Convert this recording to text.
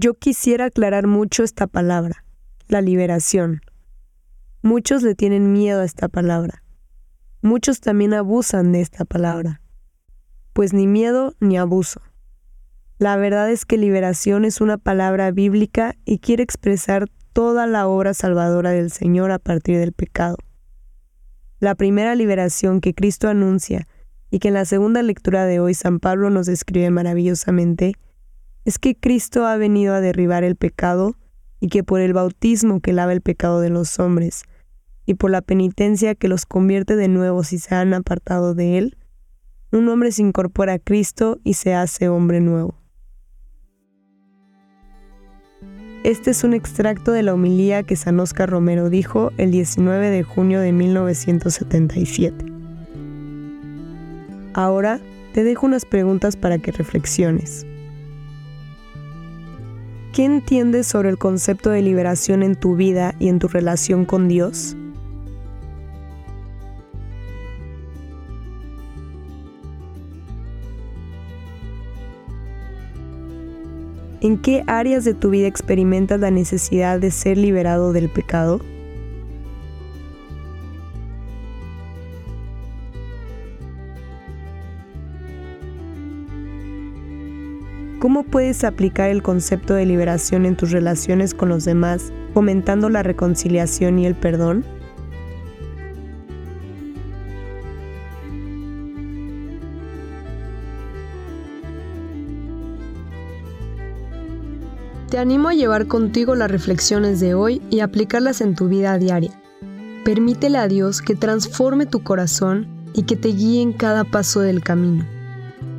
Yo quisiera aclarar mucho esta palabra, la liberación. Muchos le tienen miedo a esta palabra. Muchos también abusan de esta palabra. Pues ni miedo ni abuso. La verdad es que liberación es una palabra bíblica y quiere expresar toda la obra salvadora del Señor a partir del pecado. La primera liberación que Cristo anuncia y que en la segunda lectura de hoy San Pablo nos describe maravillosamente es que Cristo ha venido a derribar el pecado y que por el bautismo que lava el pecado de los hombres y por la penitencia que los convierte de nuevo si se han apartado de Él, un hombre se incorpora a Cristo y se hace hombre nuevo. Este es un extracto de la homilía que San Oscar Romero dijo el 19 de junio de 1977. Ahora te dejo unas preguntas para que reflexiones. ¿Qué entiendes sobre el concepto de liberación en tu vida y en tu relación con Dios? ¿En qué áreas de tu vida experimentas la necesidad de ser liberado del pecado? ¿Cómo puedes aplicar el concepto de liberación en tus relaciones con los demás, fomentando la reconciliación y el perdón? Te animo a llevar contigo las reflexiones de hoy y aplicarlas en tu vida diaria. Permítele a Dios que transforme tu corazón y que te guíe en cada paso del camino.